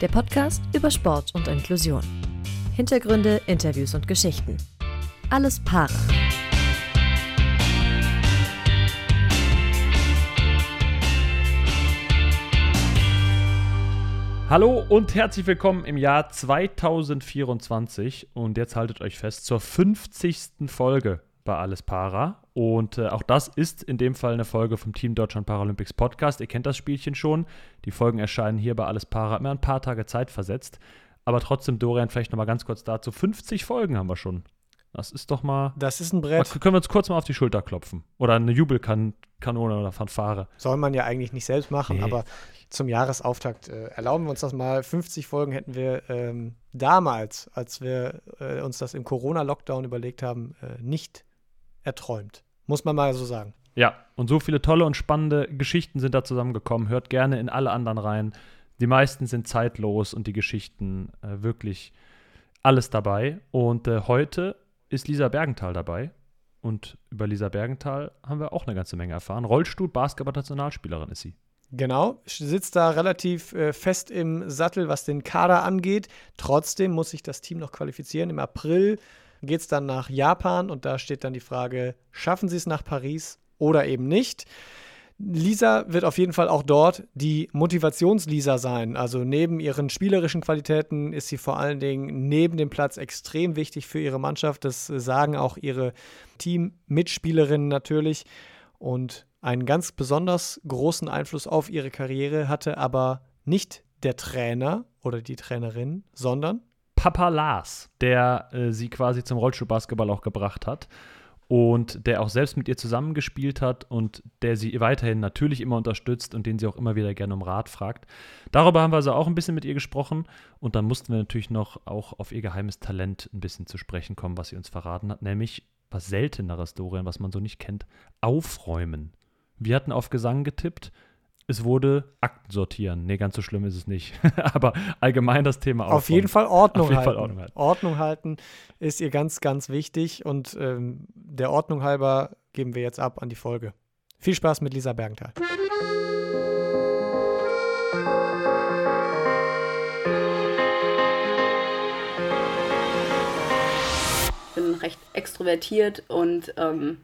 der Podcast über Sport und Inklusion. Hintergründe, Interviews und Geschichten. Alles Paare. Hallo und herzlich willkommen im Jahr 2024 und jetzt haltet euch fest zur 50. Folge bei Alles Para und äh, auch das ist in dem Fall eine Folge vom Team Deutschland Paralympics Podcast. Ihr kennt das Spielchen schon. Die Folgen erscheinen hier bei Alles Para immer ein paar Tage Zeit versetzt. Aber trotzdem, Dorian, vielleicht noch mal ganz kurz dazu. 50 Folgen haben wir schon. Das ist doch mal. Das ist ein Brett. Können wir uns kurz mal auf die Schulter klopfen? Oder eine Jubelkanone oder Fanfare. Soll man ja eigentlich nicht selbst machen, Nee. aber zum Jahresauftakt äh, erlauben wir uns das mal. 50 Folgen hätten wir ähm, damals, als wir äh, uns das im Corona-Lockdown überlegt haben, äh, nicht erträumt. Muss man mal so sagen. Ja, und so viele tolle und spannende Geschichten sind da zusammengekommen. Hört gerne in alle anderen rein. Die meisten sind zeitlos und die Geschichten äh, wirklich alles dabei. Und äh, heute ist Lisa Bergenthal dabei. Und über Lisa Bergenthal haben wir auch eine ganze Menge erfahren. Rollstuhl, Basketball-Nationalspielerin ist sie. Genau, sitzt da relativ äh, fest im Sattel, was den Kader angeht. Trotzdem muss sich das Team noch qualifizieren. Im April geht es dann nach Japan und da steht dann die Frage, schaffen sie es nach Paris oder eben nicht? Lisa wird auf jeden Fall auch dort die Motivations-Lisa sein. Also neben ihren spielerischen Qualitäten ist sie vor allen Dingen neben dem Platz extrem wichtig für ihre Mannschaft. Das sagen auch ihre Team-Mitspielerinnen natürlich. Und einen ganz besonders großen Einfluss auf ihre Karriere hatte aber nicht der Trainer oder die Trainerin, sondern Papa Lars, der äh, sie quasi zum Rollstuhlbasketball auch gebracht hat und der auch selbst mit ihr zusammengespielt hat und der sie weiterhin natürlich immer unterstützt und den sie auch immer wieder gerne um Rat fragt. Darüber haben wir also auch ein bisschen mit ihr gesprochen und dann mussten wir natürlich noch auch auf ihr geheimes Talent ein bisschen zu sprechen kommen, was sie uns verraten hat, nämlich was selteneres, Dorian, was man so nicht kennt, aufräumen. Wir hatten auf Gesang getippt. Es wurde Akten sortieren. Nee, ganz so schlimm ist es nicht. Aber allgemein das Thema aufräumen. auf jeden Fall Ordnung Auf jeden halten. Fall Ordnung halten. Ordnung halten ist ihr ganz, ganz wichtig und ähm, der Ordnung halber geben wir jetzt ab an die Folge. Viel Spaß mit Lisa Bergenthal. bin recht extrovertiert und ähm,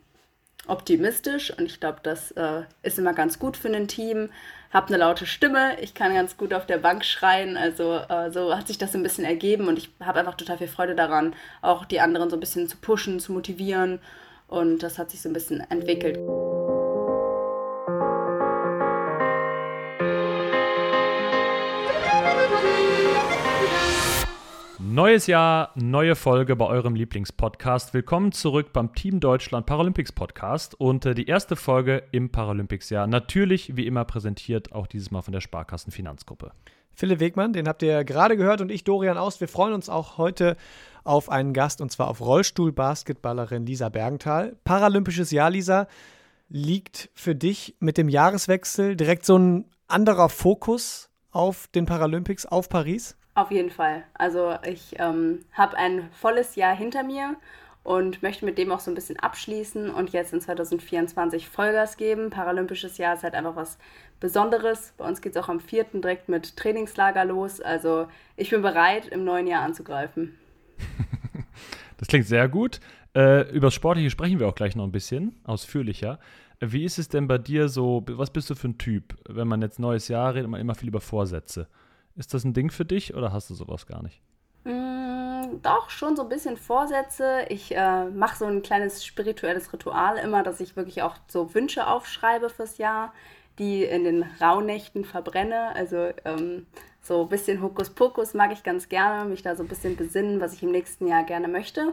optimistisch und ich glaube, das äh, ist immer ganz gut für ein Team. Hab eine laute Stimme, ich kann ganz gut auf der Bank schreien, also äh, so hat sich das ein bisschen ergeben und ich habe einfach total viel Freude daran, auch die anderen so ein bisschen zu pushen, zu motivieren und das hat sich so ein bisschen entwickelt. Neues Jahr, neue Folge bei eurem Lieblingspodcast. Willkommen zurück beim Team Deutschland Paralympics Podcast und äh, die erste Folge im Paralympics-Jahr. Natürlich, wie immer, präsentiert auch dieses Mal von der Sparkassen Finanzgruppe. Philipp Wegmann, den habt ihr gerade gehört und ich, Dorian Aust. Wir freuen uns auch heute auf einen Gast und zwar auf Rollstuhl-Basketballerin Lisa Bergenthal. Paralympisches Jahr, Lisa, liegt für dich mit dem Jahreswechsel direkt so ein anderer Fokus auf den Paralympics, auf Paris? Auf jeden Fall. Also ich ähm, habe ein volles Jahr hinter mir und möchte mit dem auch so ein bisschen abschließen und jetzt in 2024 Vollgas geben. Paralympisches Jahr ist halt einfach was Besonderes. Bei uns geht es auch am 4. direkt mit Trainingslager los. Also ich bin bereit, im neuen Jahr anzugreifen. Das klingt sehr gut. Äh, über das Sportliche sprechen wir auch gleich noch ein bisschen ausführlicher. Wie ist es denn bei dir so? Was bist du für ein Typ? Wenn man jetzt neues Jahr redet, man immer viel über Vorsätze. Ist das ein Ding für dich oder hast du sowas gar nicht? Mm, doch, schon so ein bisschen Vorsätze. Ich äh, mache so ein kleines spirituelles Ritual immer, dass ich wirklich auch so Wünsche aufschreibe fürs Jahr, die in den Rauhnächten verbrenne. Also ähm, so ein bisschen Hokuspokus mag ich ganz gerne, mich da so ein bisschen besinnen, was ich im nächsten Jahr gerne möchte.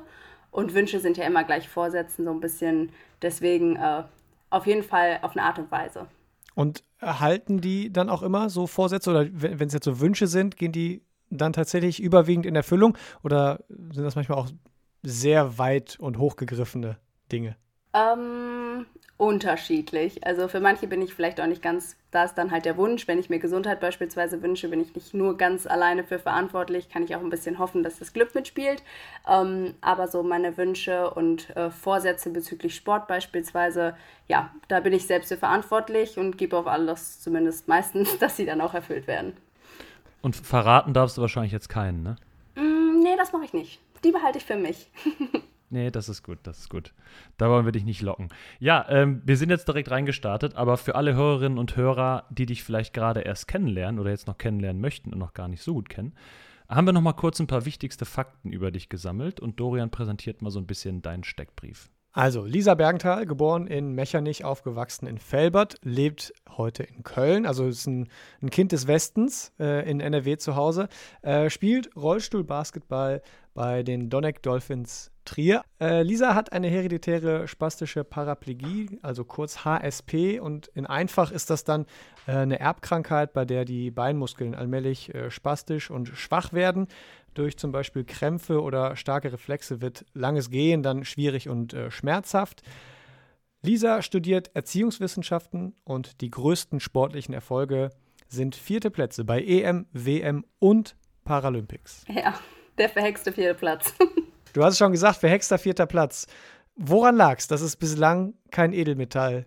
Und Wünsche sind ja immer gleich Vorsätzen, so ein bisschen. Deswegen äh, auf jeden Fall auf eine Art und Weise. Und erhalten die dann auch immer so Vorsätze oder wenn wenn es jetzt so Wünsche sind, gehen die dann tatsächlich überwiegend in Erfüllung oder sind das manchmal auch sehr weit und hochgegriffene Dinge? Ähm, unterschiedlich. Also für manche bin ich vielleicht auch nicht ganz, da ist dann halt der Wunsch, wenn ich mir Gesundheit beispielsweise wünsche, bin ich nicht nur ganz alleine für verantwortlich, kann ich auch ein bisschen hoffen, dass das Glück mitspielt. Ähm, aber so meine Wünsche und äh, Vorsätze bezüglich Sport beispielsweise, ja, da bin ich selbst für verantwortlich und gebe auf alles zumindest meistens, dass sie dann auch erfüllt werden. Und verraten darfst du wahrscheinlich jetzt keinen, ne? Mm, nee, das mache ich nicht. Die behalte ich für mich. Nee, das ist gut, das ist gut. Da wollen wir dich nicht locken. Ja, ähm, wir sind jetzt direkt reingestartet, aber für alle Hörerinnen und Hörer, die dich vielleicht gerade erst kennenlernen oder jetzt noch kennenlernen möchten und noch gar nicht so gut kennen, haben wir noch mal kurz ein paar wichtigste Fakten über dich gesammelt und Dorian präsentiert mal so ein bisschen deinen Steckbrief. Also, Lisa Bergenthal, geboren in Mechernich, aufgewachsen in Felbert, lebt heute in Köln, also ist ein, ein Kind des Westens äh, in NRW zu Hause, äh, spielt Rollstuhlbasketball bei den Donneck Dolphins Trier. Äh, Lisa hat eine hereditäre spastische Paraplegie, also kurz HSP, und in einfach ist das dann äh, eine Erbkrankheit, bei der die Beinmuskeln allmählich äh, spastisch und schwach werden. Durch zum Beispiel Krämpfe oder starke Reflexe wird langes Gehen dann schwierig und äh, schmerzhaft. Lisa studiert Erziehungswissenschaften und die größten sportlichen Erfolge sind vierte Plätze bei EM, WM und Paralympics. Ja, der verhexte vierte Platz. Du hast es schon gesagt, verhexter vierter Platz. Woran lag es, dass es bislang kein Edelmetall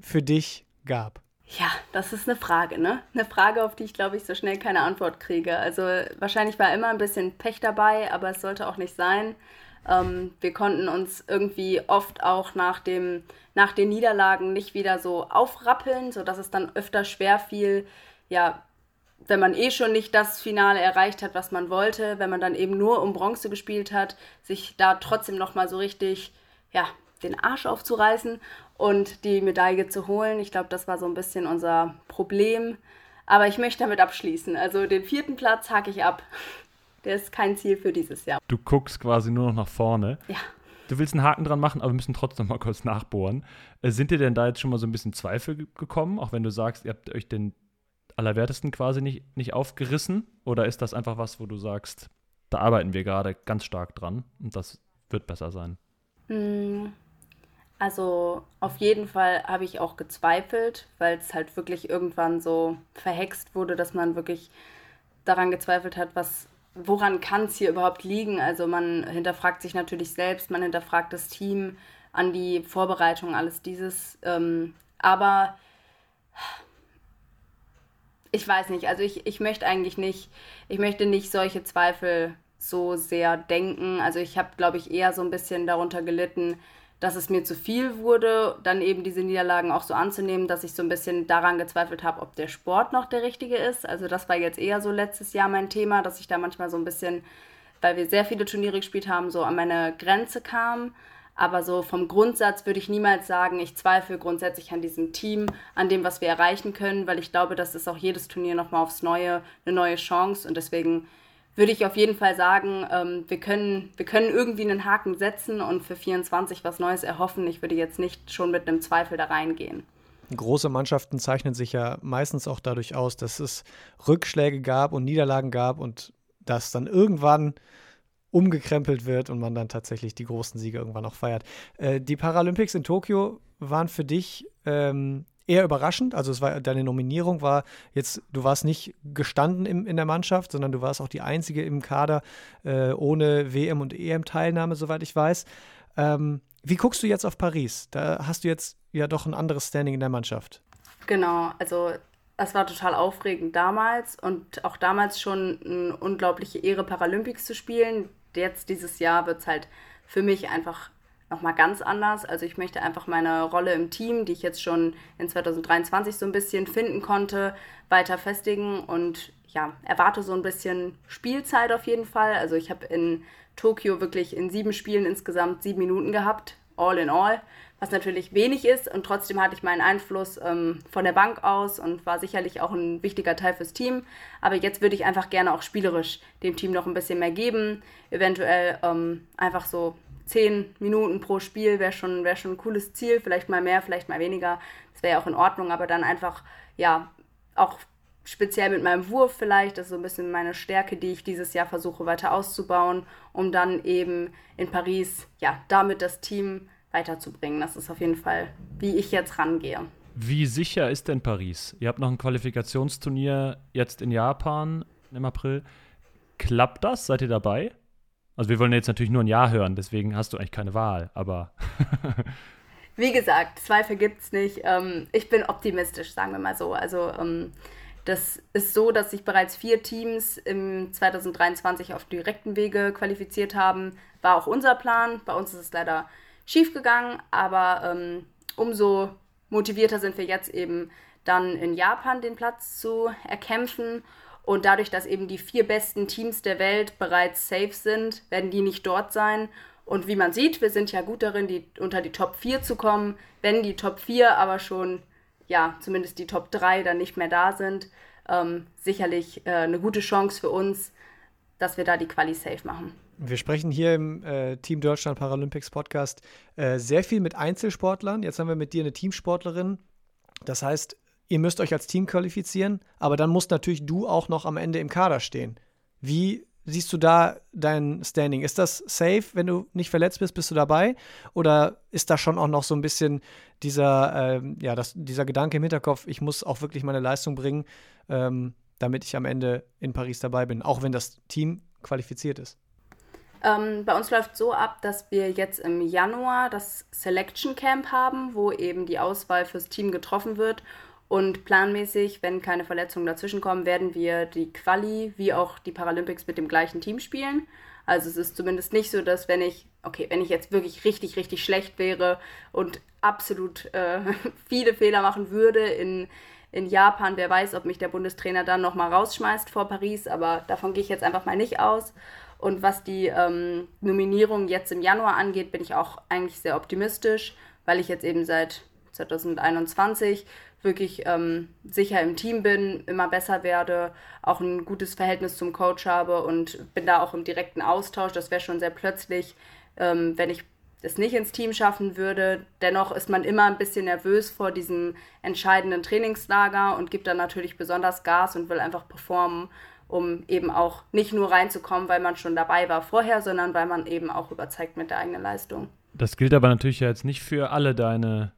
für dich gab? Ja, das ist eine Frage, ne? Eine Frage, auf die ich, glaube ich, so schnell keine Antwort kriege. Also wahrscheinlich war immer ein bisschen Pech dabei, aber es sollte auch nicht sein. Ähm, wir konnten uns irgendwie oft auch nach, dem, nach den Niederlagen nicht wieder so aufrappeln, sodass es dann öfter schwer fiel, ja, wenn man eh schon nicht das Finale erreicht hat, was man wollte, wenn man dann eben nur um Bronze gespielt hat, sich da trotzdem nochmal so richtig, ja, den Arsch aufzureißen und die Medaille zu holen. Ich glaube, das war so ein bisschen unser Problem. Aber ich möchte damit abschließen. Also den vierten Platz hake ich ab. Der ist kein Ziel für dieses Jahr. Du guckst quasi nur noch nach vorne. Ja. Du willst einen Haken dran machen, aber wir müssen trotzdem mal kurz nachbohren. Äh, sind dir denn da jetzt schon mal so ein bisschen Zweifel gekommen, auch wenn du sagst, ihr habt euch den Allerwertesten quasi nicht, nicht aufgerissen? Oder ist das einfach was, wo du sagst, da arbeiten wir gerade ganz stark dran und das wird besser sein? Hm, also auf jeden Fall habe ich auch gezweifelt, weil es halt wirklich irgendwann so verhext wurde, dass man wirklich daran gezweifelt hat, was, woran kann es hier überhaupt liegen? Also man hinterfragt sich natürlich selbst, man hinterfragt das Team an die Vorbereitung, alles dieses. Ähm, aber ich weiß nicht, also ich, ich möchte eigentlich nicht, ich möchte nicht solche Zweifel so sehr denken. Also ich habe, glaube ich, eher so ein bisschen darunter gelitten, dass es mir zu viel wurde, dann eben diese Niederlagen auch so anzunehmen, dass ich so ein bisschen daran gezweifelt habe, ob der Sport noch der richtige ist. Also das war jetzt eher so letztes Jahr mein Thema, dass ich da manchmal so ein bisschen, weil wir sehr viele Turniere gespielt haben, so an meine Grenze kam. Aber so vom Grundsatz würde ich niemals sagen, ich zweifle grundsätzlich an diesem Team, an dem, was wir erreichen können, weil ich glaube, das ist auch jedes Turnier nochmal aufs Neue eine neue Chance. Und deswegen würde ich auf jeden Fall sagen, ähm, wir, können, wir können irgendwie einen Haken setzen und für 24 was Neues erhoffen. Ich würde jetzt nicht schon mit einem Zweifel da reingehen. Große Mannschaften zeichnen sich ja meistens auch dadurch aus, dass es Rückschläge gab und Niederlagen gab und dass dann irgendwann umgekrempelt wird und man dann tatsächlich die großen Siege irgendwann auch feiert. Äh, die Paralympics in Tokio waren für dich ähm, eher überraschend. Also es war deine Nominierung war jetzt, du warst nicht gestanden im, in der Mannschaft, sondern du warst auch die einzige im Kader äh, ohne WM und EM-Teilnahme, soweit ich weiß. Ähm, wie guckst du jetzt auf Paris? Da hast du jetzt ja doch ein anderes Standing in der Mannschaft. Genau, also es war total aufregend damals und auch damals schon eine unglaubliche Ehre, Paralympics zu spielen jetzt dieses Jahr wird es halt für mich einfach nochmal ganz anders. Also ich möchte einfach meine Rolle im Team, die ich jetzt schon in 2023 so ein bisschen finden konnte, weiter festigen und ja, erwarte so ein bisschen Spielzeit auf jeden Fall. Also ich habe in Tokio wirklich in sieben Spielen insgesamt sieben Minuten gehabt, all in all was natürlich wenig ist. Und trotzdem hatte ich meinen Einfluss ähm, von der Bank aus und war sicherlich auch ein wichtiger Teil fürs Team. Aber jetzt würde ich einfach gerne auch spielerisch dem Team noch ein bisschen mehr geben. Eventuell ähm, einfach so zehn Minuten pro Spiel wäre schon, wär schon ein cooles Ziel. Vielleicht mal mehr, vielleicht mal weniger. Das wäre ja auch in Ordnung. Aber dann einfach, ja, auch speziell mit meinem Wurf vielleicht, das ist so ein bisschen meine Stärke, die ich dieses Jahr versuche weiter auszubauen, um dann eben in Paris, ja, damit das Team weiterzubringen. Das ist auf jeden Fall, wie ich jetzt rangehe. Wie sicher ist denn Paris? Ihr habt noch ein Qualifikationsturnier jetzt in Japan im April. Klappt das? Seid ihr dabei? Also wir wollen jetzt natürlich nur ein Ja hören, deswegen hast du eigentlich keine Wahl, aber. Wie gesagt, Zweifel gibt es nicht. Ähm, ich bin optimistisch, sagen wir mal so. Also ähm, Das ist so, dass sich bereits vier Teams im 2023 auf direkten Wege qualifiziert haben. War auch unser Plan. Bei uns ist es leider schief gegangen, aber ähm, umso motivierter sind wir jetzt eben dann in Japan den Platz zu erkämpfen. Und dadurch, dass eben die vier besten Teams der Welt bereits safe sind, werden die nicht dort sein. Und wie man sieht, wir sind ja gut darin, die, unter die Top 4 zu kommen. Wenn die Top 4 aber schon, ja, zumindest die Top 3 dann nicht mehr da sind, ähm, sicherlich äh, eine gute Chance für uns, dass wir da die Quali safe machen. Wir sprechen hier im äh, Team Deutschland Paralympics Podcast äh, sehr viel mit Einzelsportlern. Jetzt haben wir mit dir eine Teamsportlerin. Das heißt, ihr müsst euch als Team qualifizieren, aber dann musst natürlich du auch noch am Ende im Kader stehen. Wie siehst du da dein Standing? Ist das safe, wenn du nicht verletzt bist, bist du dabei? Oder ist da schon auch noch so ein bisschen dieser, äh, ja, das, dieser Gedanke im Hinterkopf, ich muss auch wirklich meine Leistung bringen, ähm, damit ich am Ende in Paris dabei bin, auch wenn das Team qualifiziert ist? Ähm, bei uns läuft so ab, dass wir jetzt im Januar das Selection Camp haben, wo eben die Auswahl fürs Team getroffen wird. Und planmäßig, wenn keine Verletzungen dazwischenkommen, werden wir die Quali wie auch die Paralympics mit dem gleichen Team spielen. Also es ist zumindest nicht so, dass wenn ich, okay, wenn ich jetzt wirklich richtig, richtig schlecht wäre und absolut äh, viele Fehler machen würde in, in Japan, wer weiß, ob mich der Bundestrainer dann nochmal rausschmeißt vor Paris, aber davon gehe ich jetzt einfach mal nicht aus. Und was die ähm, Nominierung jetzt im Januar angeht, bin ich auch eigentlich sehr optimistisch, weil ich jetzt eben seit 2021 wirklich ähm, sicher im Team bin, immer besser werde, auch ein gutes Verhältnis zum Coach habe und bin da auch im direkten Austausch. Das wäre schon sehr plötzlich, ähm, wenn ich es nicht ins Team schaffen würde. Dennoch ist man immer ein bisschen nervös vor diesem entscheidenden Trainingslager und gibt dann natürlich besonders Gas und will einfach performen, um eben auch nicht nur reinzukommen, weil man schon dabei war vorher, sondern weil man eben auch überzeugt mit der eigenen Leistung. Das gilt aber natürlich jetzt nicht für alle deine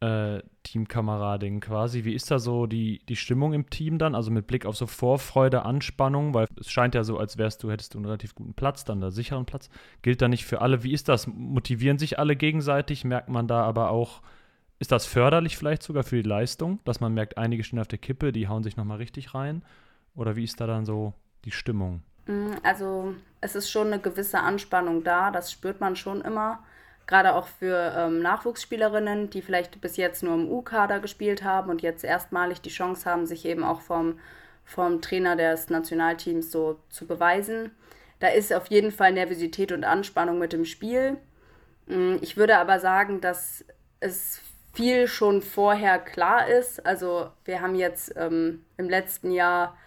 äh, Teamkameradin quasi. Wie ist da so die, die Stimmung im Team dann? Also mit Blick auf so Vorfreude, Anspannung, weil es scheint ja so, als wärst du, hättest du einen relativ guten Platz, dann einen sicheren Platz. Gilt da nicht für alle. Wie ist das? Motivieren sich alle gegenseitig? Merkt man da aber auch, ist das förderlich vielleicht sogar für die Leistung, dass man merkt, einige stehen auf der Kippe, die hauen sich nochmal richtig rein? Oder wie ist da dann so die Stimmung? Mm, also es ist schon eine gewisse Anspannung da, das spürt man schon immer gerade auch für ähm, Nachwuchsspielerinnen, die vielleicht bis jetzt nur im U-Kader gespielt haben und jetzt erstmalig die Chance haben, sich eben auch vom, vom Trainer des Nationalteams so zu beweisen. Da ist auf jeden Fall Nervosität und Anspannung mit dem Spiel. Mm, ich würde aber sagen, dass es viel schon vorher klar ist. Also wir haben jetzt ähm, im letzten Jahr,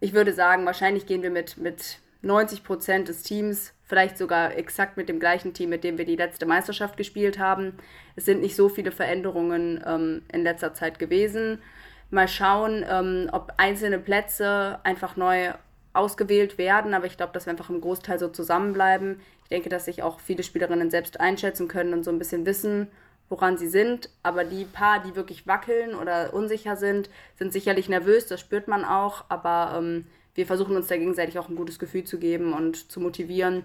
ich würde sagen, wahrscheinlich gehen wir mit, mit 90 Prozent des Teams vielleicht sogar exakt mit dem gleichen Team, mit dem wir die letzte Meisterschaft gespielt haben. Es sind nicht so viele Veränderungen ähm, in letzter Zeit gewesen. Mal schauen, ähm, ob einzelne Plätze einfach neu ausgewählt werden, aber ich glaube, dass wir einfach im Großteil so zusammenbleiben. Ich denke, dass sich auch viele Spielerinnen selbst einschätzen können und so ein bisschen wissen, woran sie sind. Aber die paar, die wirklich wackeln oder unsicher sind, sind sicherlich nervös, das spürt man auch. Aber ähm, wir versuchen uns da gegenseitig auch ein gutes Gefühl zu geben und zu motivieren.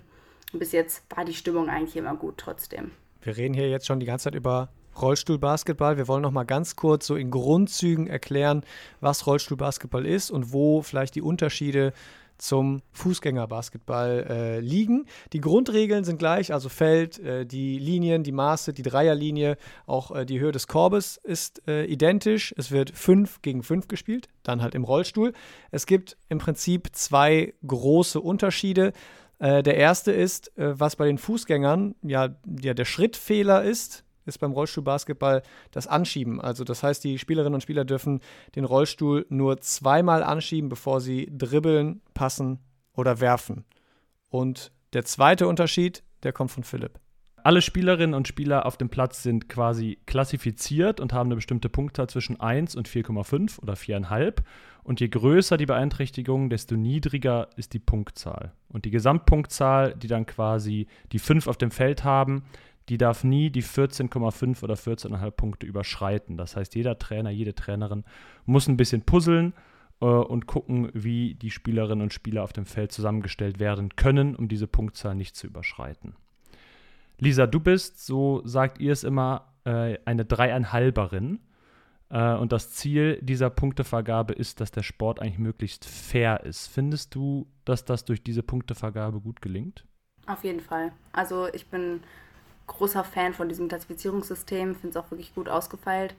Und bis jetzt war die Stimmung eigentlich immer gut trotzdem. Wir reden hier jetzt schon die ganze Zeit über Rollstuhlbasketball. Wir wollen noch mal ganz kurz so in Grundzügen erklären, was Rollstuhlbasketball ist und wo vielleicht die Unterschiede zum Fußgängerbasketball äh, liegen. Die Grundregeln sind gleich, also Feld, äh, die Linien, die Maße, die Dreierlinie, auch äh, die Höhe des Korbes ist äh, identisch. Es wird 5 gegen 5 gespielt, dann halt im Rollstuhl. Es gibt im Prinzip zwei große Unterschiede. Äh, der erste ist, äh, was bei den Fußgängern ja, ja der Schrittfehler ist, ist beim Rollstuhlbasketball das Anschieben. Also das heißt, die Spielerinnen und Spieler dürfen den Rollstuhl nur zweimal anschieben, bevor sie dribbeln, passen oder werfen. Und der zweite Unterschied, der kommt von Philipp. Alle Spielerinnen und Spieler auf dem Platz sind quasi klassifiziert und haben eine bestimmte Punktzahl zwischen 1 und 4,5 oder 4,5. Und je größer die Beeinträchtigung, desto niedriger ist die Punktzahl. Und die Gesamtpunktzahl, die dann quasi die 5 auf dem Feld haben, die darf nie die 14,5 oder 14,5 Punkte überschreiten. Das heißt, jeder Trainer, jede Trainerin muss ein bisschen puzzeln äh, und gucken, wie die Spielerinnen und Spieler auf dem Feld zusammengestellt werden können, um diese Punktzahl nicht zu überschreiten. Lisa, du bist, so sagt ihr es immer, äh, eine Dreieinhalberin. Äh, und das Ziel dieser Punktevergabe ist, dass der Sport eigentlich möglichst fair ist. Findest du, dass das durch diese Punktevergabe gut gelingt? Auf jeden Fall. Also ich bin großer Fan von diesem Klassifizierungssystem, finde es auch wirklich gut ausgefeilt.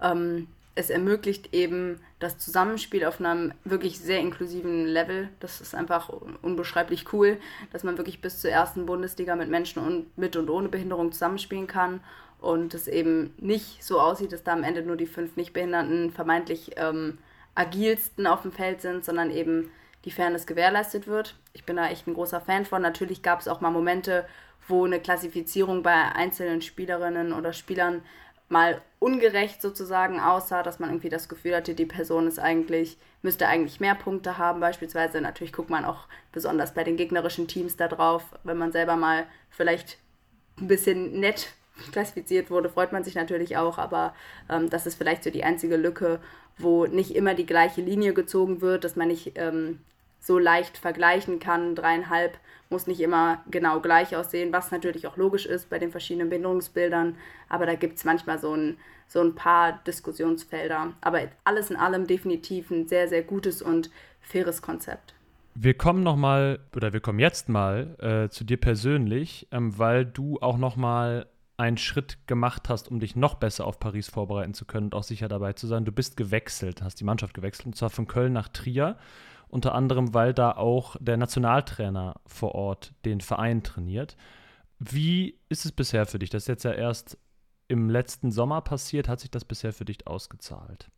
Ähm, es ermöglicht eben das Zusammenspiel auf einem wirklich sehr inklusiven Level. Das ist einfach unbeschreiblich cool, dass man wirklich bis zur ersten Bundesliga mit Menschen und, mit und ohne Behinderung zusammenspielen kann und es eben nicht so aussieht, dass da am Ende nur die fünf Nichtbehinderten vermeintlich ähm, agilsten auf dem Feld sind, sondern eben die Fairness gewährleistet wird. Ich bin da echt ein großer Fan von. Natürlich gab es auch mal Momente, wo eine Klassifizierung bei einzelnen Spielerinnen oder Spielern mal ungerecht sozusagen aussah, dass man irgendwie das Gefühl hatte, die Person ist eigentlich, müsste eigentlich mehr Punkte haben. Beispielsweise natürlich guckt man auch besonders bei den gegnerischen Teams da drauf, wenn man selber mal vielleicht ein bisschen nett klassifiziert wurde, freut man sich natürlich auch, aber ähm, das ist vielleicht so die einzige Lücke, wo nicht immer die gleiche Linie gezogen wird, dass man nicht ähm, so leicht vergleichen kann. Dreieinhalb muss nicht immer genau gleich aussehen, was natürlich auch logisch ist bei den verschiedenen Behinderungsbildern. Aber da gibt es manchmal so ein, so ein paar Diskussionsfelder. Aber alles in allem definitiv ein sehr, sehr gutes und faires Konzept. Wir kommen noch mal oder wir kommen jetzt mal äh, zu dir persönlich, ähm, weil du auch noch mal einen Schritt gemacht hast, um dich noch besser auf Paris vorbereiten zu können und auch sicher dabei zu sein. Du bist gewechselt, hast die Mannschaft gewechselt und zwar von Köln nach Trier unter anderem, weil da auch der Nationaltrainer vor Ort den Verein trainiert. Wie ist es bisher für dich? Das ist jetzt ja erst im letzten Sommer passiert. Hat sich das bisher für dich ausgezahlt?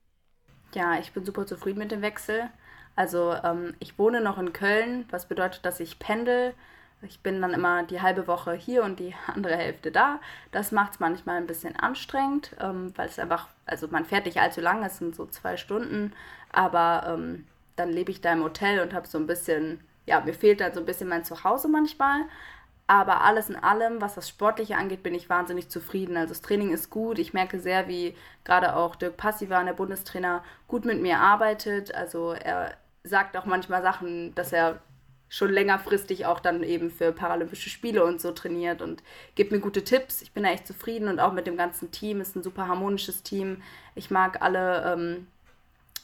Ja, ich bin super zufrieden mit dem Wechsel. Also ähm, ich wohne noch in Köln, was bedeutet, dass ich pendel. Ich bin dann immer die halbe Woche hier und die andere Hälfte da. Das macht es manchmal ein bisschen anstrengend, ähm, weil es einfach, also man fährt nicht allzu lange, es sind so zwei Stunden, aber ähm, dann lebe ich da im Hotel und habe so ein bisschen, ja, mir fehlt dann so ein bisschen mein Zuhause manchmal. Aber alles in allem, was das Sportliche angeht, bin ich wahnsinnig zufrieden. Also das Training ist gut. Ich merke sehr, wie gerade auch Dirk Passivan, der Bundestrainer, gut mit mir arbeitet. Also er sagt auch manchmal Sachen, dass er schon längerfristig auch dann eben für Paralympische Spiele und so trainiert und gibt mir gute Tipps. Ich bin da echt zufrieden und auch mit dem ganzen Team. Es ist ein super harmonisches Team. Ich mag alle ähm,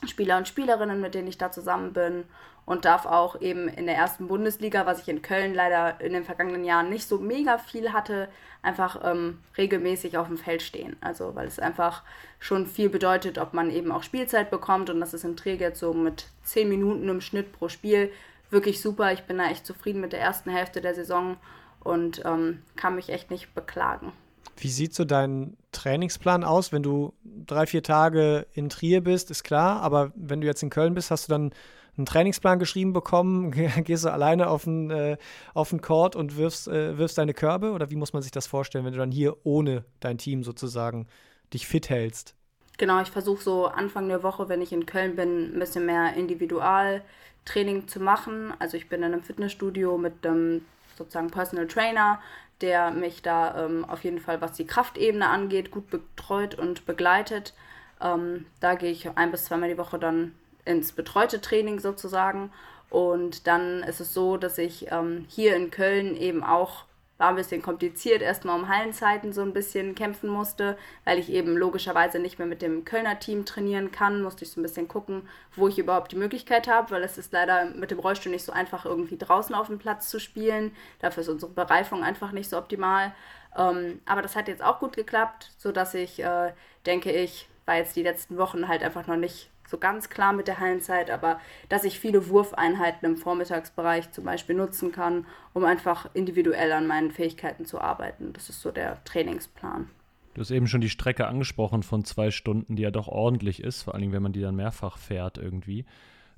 Spieler und Spielerinnen, mit denen ich da zusammen bin und darf auch eben in der ersten Bundesliga, was ich in Köln leider in den vergangenen Jahren nicht so mega viel hatte, einfach ähm, regelmäßig auf dem Feld stehen. Also weil es einfach schon viel bedeutet, ob man eben auch Spielzeit bekommt und das ist in Trier jetzt so mit 10 Minuten im Schnitt pro Spiel wirklich super. Ich bin da echt zufrieden mit der ersten Hälfte der Saison und ähm, kann mich echt nicht beklagen. Wie sieht so dein Trainingsplan aus, wenn du drei, vier Tage in Trier bist, ist klar, aber wenn du jetzt in Köln bist, hast du dann einen Trainingsplan geschrieben bekommen, gehst du alleine auf den, äh, auf den Court und wirfst, äh, wirfst deine Körbe oder wie muss man sich das vorstellen, wenn du dann hier ohne dein Team sozusagen dich fit hältst? Genau, ich versuche so Anfang der Woche, wenn ich in Köln bin, ein bisschen mehr Individualtraining zu machen. Also ich bin in einem Fitnessstudio mit einem sozusagen Personal Trainer, der mich da ähm, auf jeden Fall, was die Kraftebene angeht, gut betreut und begleitet. Ähm, da gehe ich ein bis zweimal die Woche dann ins betreute Training sozusagen. Und dann ist es so, dass ich ähm, hier in Köln eben auch war ein bisschen kompliziert, erstmal um Hallenzeiten so ein bisschen kämpfen musste, weil ich eben logischerweise nicht mehr mit dem Kölner Team trainieren kann, musste ich so ein bisschen gucken, wo ich überhaupt die Möglichkeit habe, weil es ist leider mit dem Rollstuhl nicht so einfach, irgendwie draußen auf dem Platz zu spielen. Dafür ist unsere Bereifung einfach nicht so optimal. Ähm, aber das hat jetzt auch gut geklappt, sodass ich, äh, denke ich, war jetzt die letzten Wochen halt einfach noch nicht so ganz klar mit der Hallenzeit, aber dass ich viele Wurfeinheiten im Vormittagsbereich zum Beispiel nutzen kann, um einfach individuell an meinen Fähigkeiten zu arbeiten. Das ist so der Trainingsplan. Du hast eben schon die Strecke angesprochen von zwei Stunden, die ja doch ordentlich ist, vor allem wenn man die dann mehrfach fährt irgendwie.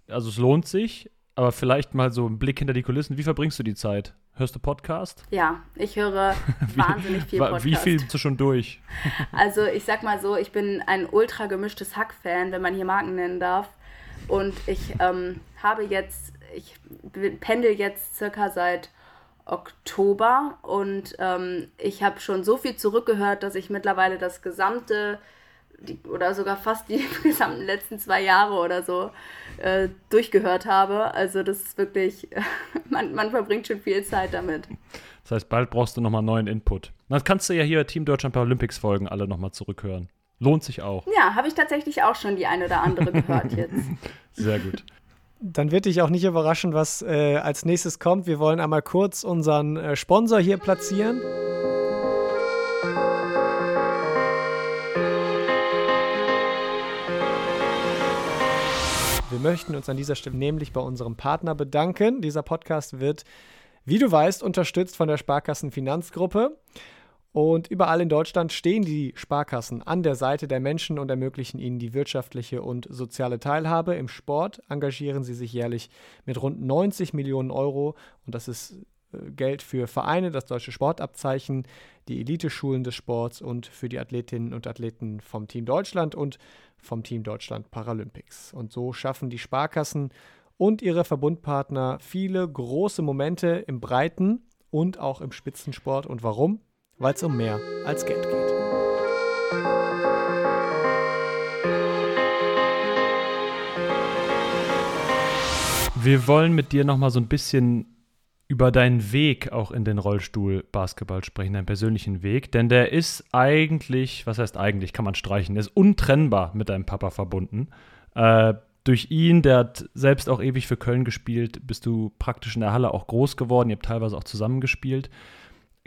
Also es lohnt sich, aber vielleicht mal so ein Blick hinter die Kulissen. Wie verbringst du die Zeit? Hörst du Podcast? Ja, ich höre wahnsinnig viel Podcast. Wie viel bist du schon durch? Also ich sag mal so, ich bin ein ultra gemischtes Hack-Fan, wenn man hier Marken nennen darf. Und ich ähm, habe jetzt, ich pendel jetzt circa seit Oktober und ähm, ich habe schon so viel zurückgehört, dass ich mittlerweile das gesamte die, oder sogar fast die gesamten letzten zwei Jahre oder so äh, durchgehört habe. Also das ist wirklich, man, man verbringt schon viel Zeit damit. Das heißt, bald brauchst du nochmal neuen Input. Dann kannst du ja hier Team Deutschland Paralympics Folgen alle nochmal zurückhören. Lohnt sich auch. Ja, habe ich tatsächlich auch schon die eine oder andere gehört jetzt. Sehr gut. Dann wird dich auch nicht überraschen, was äh, als nächstes kommt. Wir wollen einmal kurz unseren äh, Sponsor hier platzieren. Wir möchten uns an dieser Stelle nämlich bei unserem Partner bedanken. Dieser Podcast wird, wie du weißt, unterstützt von der Sparkassen Finanzgruppe. Und überall in Deutschland stehen die Sparkassen an der Seite der Menschen und ermöglichen ihnen die wirtschaftliche und soziale Teilhabe. Im Sport engagieren sie sich jährlich mit rund 90 Millionen Euro und das ist Geld für Vereine, das deutsche Sportabzeichen, die Eliteschulen des Sports und für die Athletinnen und Athleten vom Team Deutschland und vom Team Deutschland Paralympics. Und so schaffen die Sparkassen und ihre Verbundpartner viele große Momente im Breiten und auch im Spitzensport. Und warum? weil es um mehr als Geld geht. Wir wollen mit dir noch mal so ein bisschen über deinen Weg auch in den Rollstuhl Basketball sprechen, deinen persönlichen Weg, denn der ist eigentlich, was heißt eigentlich, kann man streichen, der ist untrennbar mit deinem Papa verbunden. Äh, durch ihn, der hat selbst auch ewig für Köln gespielt, bist du praktisch in der Halle auch groß geworden, ihr habt teilweise auch zusammengespielt.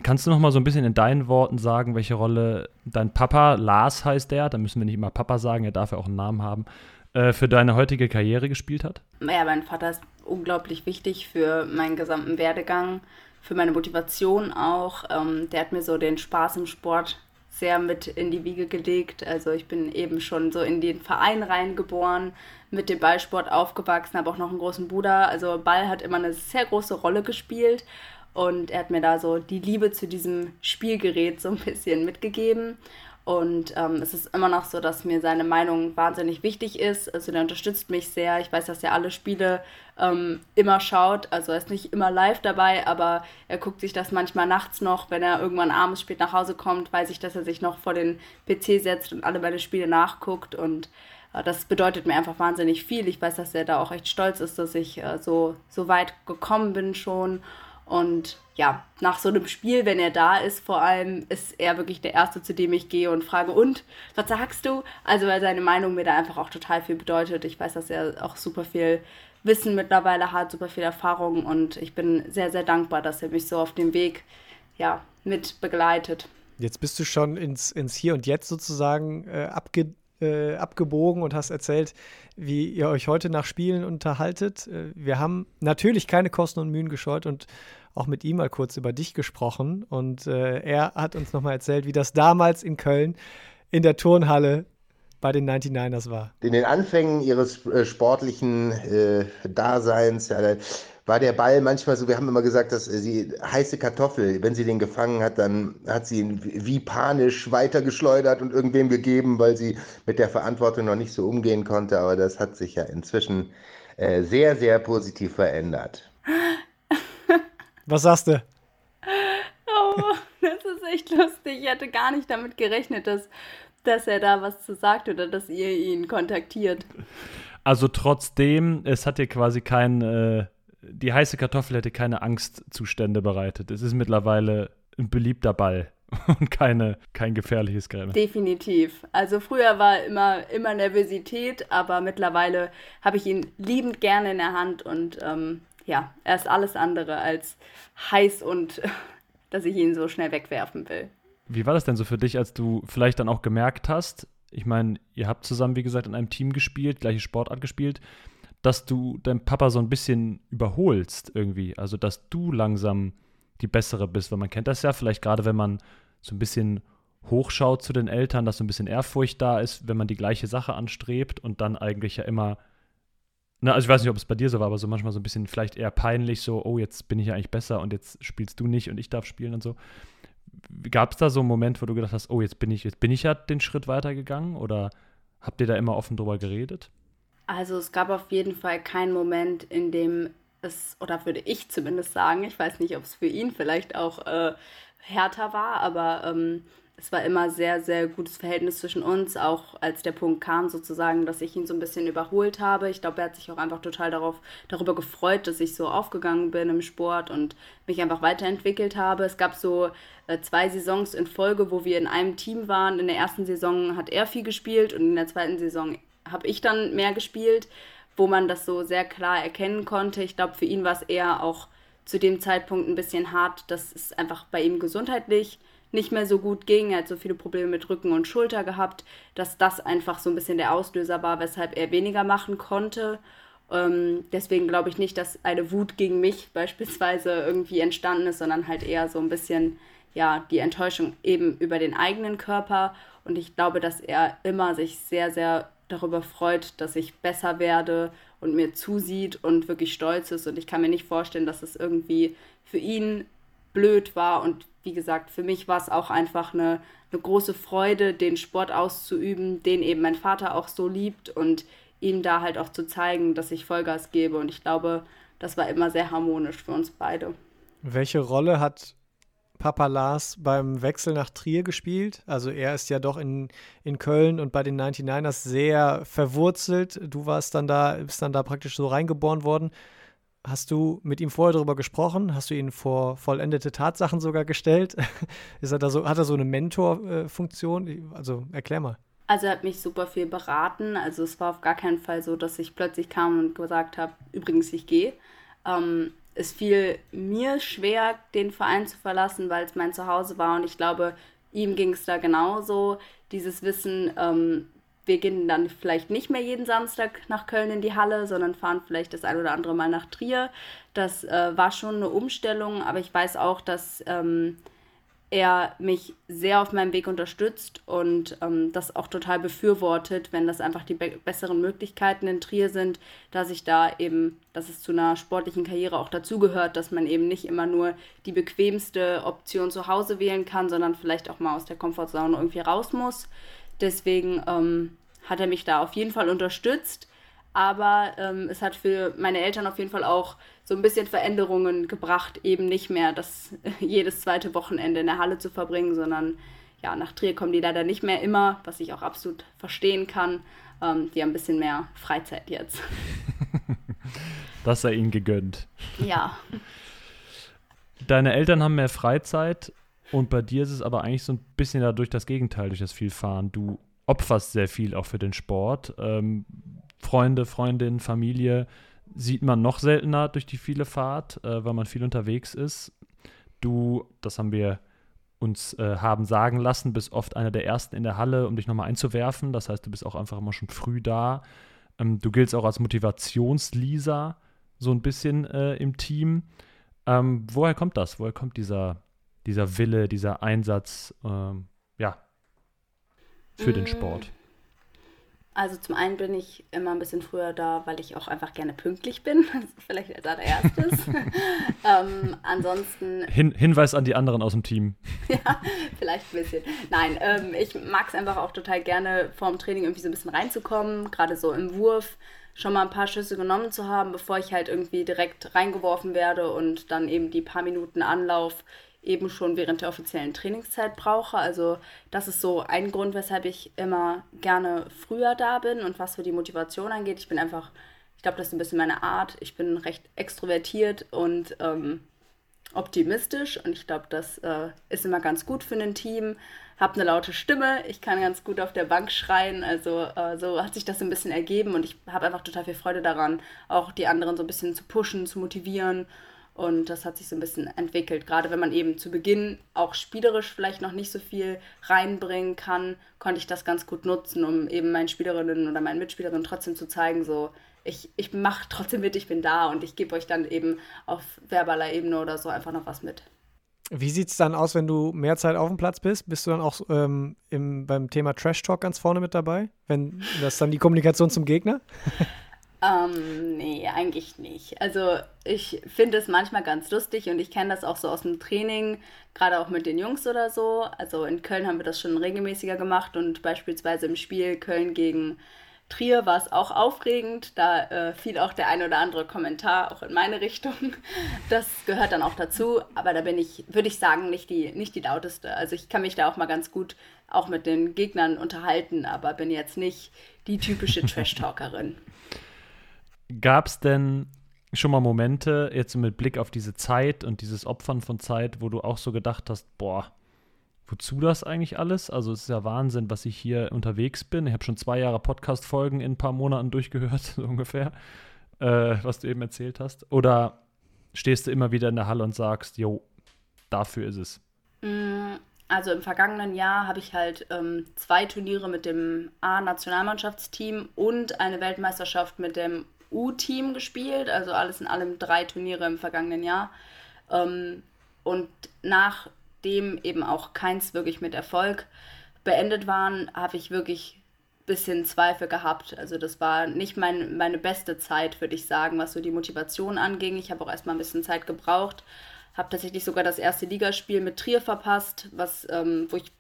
Kannst du noch mal so ein bisschen in deinen Worten sagen, welche Rolle dein Papa, Lars heißt der, da müssen wir nicht immer Papa sagen, er darf ja auch einen Namen haben, äh, für deine heutige Karriere gespielt hat? Ja, mein Vater ist unglaublich wichtig für meinen gesamten Werdegang, für meine Motivation auch. Ähm, der hat mir so den Spaß im Sport sehr mit in die Wiege gelegt. Also ich bin eben schon so in den Verein reingeboren, mit dem Ballsport aufgewachsen, habe auch noch einen großen Bruder. Also Ball hat immer eine sehr große Rolle gespielt und er hat mir da so die Liebe zu diesem Spielgerät so ein bisschen mitgegeben. Und ähm, es ist immer noch so, dass mir seine Meinung wahnsinnig wichtig ist. Also der unterstützt mich sehr. Ich weiß, dass er alle Spiele ähm, immer schaut. Also er ist nicht immer live dabei, aber er guckt sich das manchmal nachts noch, wenn er irgendwann abends spät nach Hause kommt, weiß ich, dass er sich noch vor den PC setzt und alle meine Spiele nachguckt. Und äh, das bedeutet mir einfach wahnsinnig viel. Ich weiß, dass er da auch echt stolz ist, dass ich äh, so, so weit gekommen bin schon. Und ja, nach so einem Spiel, wenn er da ist, vor allem ist er wirklich der Erste, zu dem ich gehe und frage, und, was sagst du? Also weil seine Meinung mir da einfach auch total viel bedeutet. Ich weiß, dass er auch super viel Wissen mittlerweile hat, super viel Erfahrung und ich bin sehr, sehr dankbar, dass er mich so auf dem Weg ja, mit begleitet. Jetzt bist du schon ins, ins Hier und Jetzt sozusagen äh, abge, äh, abgebogen und hast erzählt, wie ihr euch heute nach Spielen unterhaltet. Äh, wir haben natürlich keine Kosten und Mühen gescheut und auch mit ihm mal kurz über dich gesprochen. Und äh, er hat uns nochmal erzählt, wie das damals in Köln in der Turnhalle bei den 99ers war. In den Anfängen ihres äh, sportlichen äh, Daseins ja, war der Ball manchmal so, wir haben immer gesagt, dass sie heiße Kartoffel, wenn sie den gefangen hat, dann hat sie ihn wie panisch weitergeschleudert und irgendwem gegeben, weil sie mit der Verantwortung noch nicht so umgehen konnte. Aber das hat sich ja inzwischen äh, sehr, sehr positiv verändert. Was sagst du? Oh, das ist echt lustig. Ich hatte gar nicht damit gerechnet, dass, dass er da was zu sagt oder dass ihr ihn kontaktiert. Also trotzdem, es hat dir quasi kein, äh, die heiße Kartoffel hätte keine Angstzustände bereitet. Es ist mittlerweile ein beliebter Ball und keine, kein gefährliches Gräme. Definitiv. Also früher war immer, immer Nervosität, aber mittlerweile habe ich ihn liebend gerne in der Hand und ähm, ja, er ist alles andere als heiß und dass ich ihn so schnell wegwerfen will. Wie war das denn so für dich, als du vielleicht dann auch gemerkt hast, ich meine, ihr habt zusammen, wie gesagt, in einem Team gespielt, gleiche Sportart gespielt, dass du deinen Papa so ein bisschen überholst irgendwie. Also, dass du langsam die bessere bist, weil man kennt das ja vielleicht gerade, wenn man so ein bisschen hochschaut zu den Eltern, dass so ein bisschen Ehrfurcht da ist, wenn man die gleiche Sache anstrebt und dann eigentlich ja immer na, also ich weiß nicht, ob es bei dir so war, aber so manchmal so ein bisschen vielleicht eher peinlich, so, oh, jetzt bin ich ja eigentlich besser und jetzt spielst du nicht und ich darf spielen und so. Gab es da so einen Moment, wo du gedacht hast, oh, jetzt bin ich, jetzt bin ich ja den Schritt weitergegangen oder habt ihr da immer offen drüber geredet? Also es gab auf jeden Fall keinen Moment, in dem es, oder würde ich zumindest sagen, ich weiß nicht, ob es für ihn vielleicht auch äh, härter war, aber ähm, es war immer sehr, sehr gutes Verhältnis zwischen uns, auch als der Punkt kam sozusagen, dass ich ihn so ein bisschen überholt habe. Ich glaube, er hat sich auch einfach total darauf, darüber gefreut, dass ich so aufgegangen bin im Sport und mich einfach weiterentwickelt habe. Es gab so äh, zwei Saisons in Folge, wo wir in einem Team waren. In der ersten Saison hat er viel gespielt und in der zweiten Saison habe ich dann mehr gespielt, wo man das so sehr klar erkennen konnte. Ich glaube, für ihn war es eher auch zu dem Zeitpunkt ein bisschen hart, dass es einfach bei ihm gesundheitlich nicht mehr so gut ging. Er hat so viele Probleme mit Rücken und Schulter gehabt, dass das einfach so ein bisschen der Auslöser war, weshalb er weniger machen konnte. Ähm, deswegen glaube ich nicht, dass eine Wut gegen mich beispielsweise irgendwie entstanden ist, sondern halt eher so ein bisschen ja die Enttäuschung eben über den eigenen Körper. Und ich glaube, dass er immer sich sehr, sehr darüber freut, dass ich besser werde und mir zusieht und wirklich stolz ist. Und ich kann mir nicht vorstellen, dass es irgendwie für ihn blöd war. Und wie gesagt, für mich war es auch einfach eine, eine große Freude, den Sport auszuüben, den eben mein Vater auch so liebt und ihm da halt auch zu zeigen, dass ich Vollgas gebe. Und ich glaube, das war immer sehr harmonisch für uns beide. Welche Rolle hat Papa Lars beim Wechsel nach Trier gespielt? Also er ist ja doch in, in Köln und bei den 99ers sehr verwurzelt. Du warst dann da, bist dann da praktisch so reingeboren worden. Hast du mit ihm vorher darüber gesprochen? Hast du ihn vor vollendete Tatsachen sogar gestellt? Ist er da so, hat er so eine Mentorfunktion? Also erklär mal. Also er hat mich super viel beraten. Also es war auf gar keinen Fall so, dass ich plötzlich kam und gesagt habe, übrigens, ich gehe. Ähm, es fiel mir schwer, den Verein zu verlassen, weil es mein Zuhause war und ich glaube, ihm ging es da genauso. Dieses Wissen, ähm, wir gehen dann vielleicht nicht mehr jeden Samstag nach Köln in die Halle, sondern fahren vielleicht das ein oder andere Mal nach Trier. Das äh, war schon eine Umstellung, aber ich weiß auch, dass ähm, er mich sehr auf meinem Weg unterstützt und ähm, das auch total befürwortet, wenn das einfach die be besseren Möglichkeiten in Trier sind, dass ich da eben, dass es zu einer sportlichen Karriere auch dazugehört, dass man eben nicht immer nur die bequemste Option zu Hause wählen kann, sondern vielleicht auch mal aus der Komfortzone irgendwie raus muss. Deswegen ähm, hat er mich da auf jeden Fall unterstützt. Aber ähm, es hat für meine Eltern auf jeden Fall auch so ein bisschen Veränderungen gebracht, eben nicht mehr das jedes zweite Wochenende in der Halle zu verbringen, sondern ja, nach Trier kommen die leider nicht mehr immer, was ich auch absolut verstehen kann. Ähm, die haben ein bisschen mehr Freizeit jetzt. das sei ihnen gegönnt. Ja. Deine Eltern haben mehr Freizeit und bei dir ist es aber eigentlich so ein bisschen dadurch das Gegenteil, durch das Vielfahren. Du opferst sehr viel auch für den Sport. Ähm, Freunde, Freundinnen, Familie sieht man noch seltener durch die viele Fahrt, äh, weil man viel unterwegs ist. Du, das haben wir uns äh, haben sagen lassen, bist oft einer der Ersten in der Halle, um dich nochmal einzuwerfen. Das heißt, du bist auch einfach immer schon früh da. Ähm, du giltst auch als Motivationslisa so ein bisschen äh, im Team. Ähm, woher kommt das? Woher kommt dieser, dieser Wille, dieser Einsatz, ähm, ja, für den mm. Sport? Also zum einen bin ich immer ein bisschen früher da, weil ich auch einfach gerne pünktlich bin. Vielleicht als allererstes. ähm, ansonsten. Hin Hinweis an die anderen aus dem Team. ja, vielleicht ein bisschen. Nein, ähm, ich mag es einfach auch total gerne, vor dem Training irgendwie so ein bisschen reinzukommen. Gerade so im Wurf schon mal ein paar Schüsse genommen zu haben, bevor ich halt irgendwie direkt reingeworfen werde und dann eben die paar Minuten Anlauf eben schon während der offiziellen Trainingszeit brauche. Also das ist so ein Grund, weshalb ich immer gerne früher da bin und was so die Motivation angeht. Ich bin einfach, ich glaube, das ist ein bisschen meine Art. Ich bin recht extrovertiert und ähm, optimistisch und ich glaube, das äh, ist immer ganz gut für ein Team. Habe eine laute Stimme, ich kann ganz gut auf der Bank schreien, also äh, so hat sich das ein bisschen ergeben und ich habe einfach total viel Freude daran, auch die anderen so ein bisschen zu pushen, zu motivieren und das hat sich so ein bisschen entwickelt. Gerade wenn man eben zu Beginn auch spielerisch vielleicht noch nicht so viel reinbringen kann, konnte ich das ganz gut nutzen, um eben meinen Spielerinnen oder meinen Mitspielerinnen trotzdem zu zeigen, so, ich, ich mache trotzdem mit, ich bin da und ich gebe euch dann eben auf verbaler Ebene oder so einfach noch was mit. Wie sieht es dann aus, wenn du mehr Zeit auf dem Platz bist? Bist du dann auch ähm, im, beim Thema Trash Talk ganz vorne mit dabei? Wenn das dann die Kommunikation zum Gegner? Ähm, nee, eigentlich nicht. Also ich finde es manchmal ganz lustig und ich kenne das auch so aus dem Training, gerade auch mit den Jungs oder so. Also in Köln haben wir das schon regelmäßiger gemacht und beispielsweise im Spiel Köln gegen Trier war es auch aufregend. Da äh, fiel auch der ein oder andere Kommentar auch in meine Richtung. Das gehört dann auch dazu. Aber da bin ich, würde ich sagen, nicht die, nicht die lauteste. Also ich kann mich da auch mal ganz gut auch mit den Gegnern unterhalten, aber bin jetzt nicht die typische Trash-Talkerin. Gab es denn schon mal Momente, jetzt mit Blick auf diese Zeit und dieses Opfern von Zeit, wo du auch so gedacht hast, boah, wozu das eigentlich alles? Also es ist ja Wahnsinn, was ich hier unterwegs bin. Ich habe schon zwei Jahre Podcast-Folgen in ein paar Monaten durchgehört, so ungefähr, äh, was du eben erzählt hast. Oder stehst du immer wieder in der Halle und sagst, jo, dafür ist es? Mm, also im vergangenen Jahr habe ich halt ähm, zwei Turniere mit dem A-Nationalmannschaftsteam und eine Weltmeisterschaft mit dem U-Team gespielt. Also alles in allem drei Turniere im vergangenen Jahr. Ähm, und nach dem eben auch keins wirklich mit Erfolg beendet waren, habe ich wirklich ein bisschen Zweifel gehabt. Also das war nicht mein, meine beste Zeit, würde ich sagen, was so die Motivation anging. Ich habe auch erstmal ein bisschen Zeit gebraucht. Habe tatsächlich sogar das erste Ligaspiel mit Trier verpasst, was, ähm, wo ich,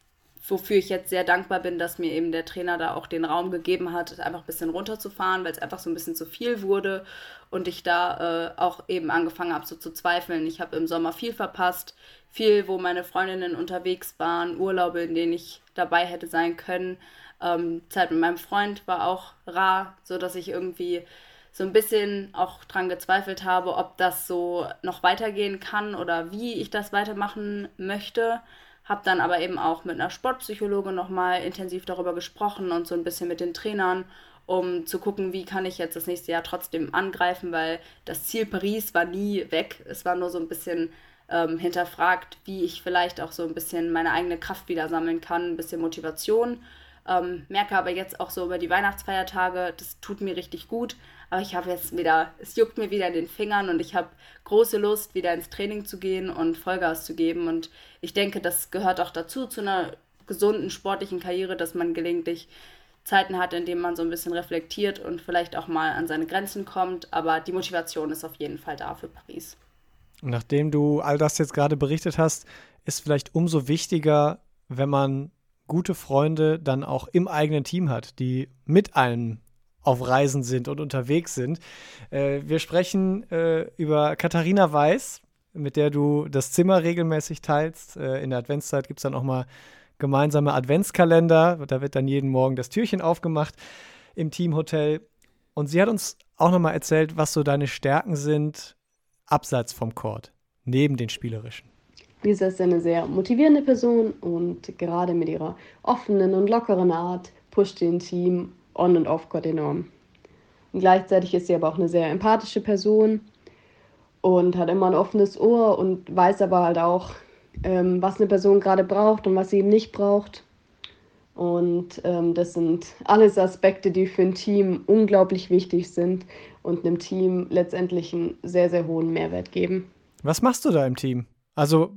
wofür ich jetzt sehr dankbar bin, dass mir eben der Trainer da auch den Raum gegeben hat, einfach ein bisschen runterzufahren, weil es einfach so ein bisschen zu viel wurde und ich da äh, auch eben angefangen habe, so zu zweifeln. Ich habe im Sommer viel verpasst viel, wo meine Freundinnen unterwegs waren, Urlaube, in denen ich dabei hätte sein können. Ähm, Zeit mit meinem Freund war auch rar, sodass ich irgendwie so ein bisschen auch dran gezweifelt habe, ob das so noch weitergehen kann oder wie ich das weitermachen möchte. Habe dann aber eben auch mit einer Sportpsychologin nochmal intensiv darüber gesprochen und so ein bisschen mit den Trainern, um zu gucken, wie kann ich jetzt das nächste Jahr trotzdem angreifen, weil das Ziel Paris war nie weg. Es war nur so ein bisschen ähm, hinterfragt, wie ich vielleicht auch so ein bisschen meine eigene Kraft wieder sammeln kann, ein bisschen Motivation. Ähm, merke aber jetzt auch so über die Weihnachtsfeiertage, das tut mir richtig gut. Aber ich habe jetzt wieder, es juckt mir wieder in den Fingern und ich habe große Lust, wieder ins Training zu gehen und Vollgas zu geben. Und ich denke, das gehört auch dazu, zu einer gesunden sportlichen Karriere, dass man gelegentlich Zeiten hat, in denen man so ein bisschen reflektiert und vielleicht auch mal an seine Grenzen kommt. Aber die Motivation ist auf jeden Fall da für Paris. Nachdem du all das jetzt gerade berichtet hast, ist vielleicht umso wichtiger, wenn man gute Freunde dann auch im eigenen Team hat, die mit einem auf Reisen sind und unterwegs sind. Äh, wir sprechen äh, über Katharina Weiß, mit der du das Zimmer regelmäßig teilst. Äh, in der Adventszeit gibt es dann auch mal gemeinsame Adventskalender. Da wird dann jeden Morgen das Türchen aufgemacht im Teamhotel. Und sie hat uns auch nochmal erzählt, was so deine Stärken sind, abseits vom Court, neben den spielerischen? Lisa ist eine sehr motivierende Person und gerade mit ihrer offenen und lockeren Art pusht den Team on und off Court enorm. Und gleichzeitig ist sie aber auch eine sehr empathische Person und hat immer ein offenes Ohr und weiß aber halt auch, ähm, was eine Person gerade braucht und was sie eben nicht braucht. Und ähm, das sind alles Aspekte, die für ein Team unglaublich wichtig sind und einem Team letztendlich einen sehr, sehr hohen Mehrwert geben. Was machst du da im Team? Also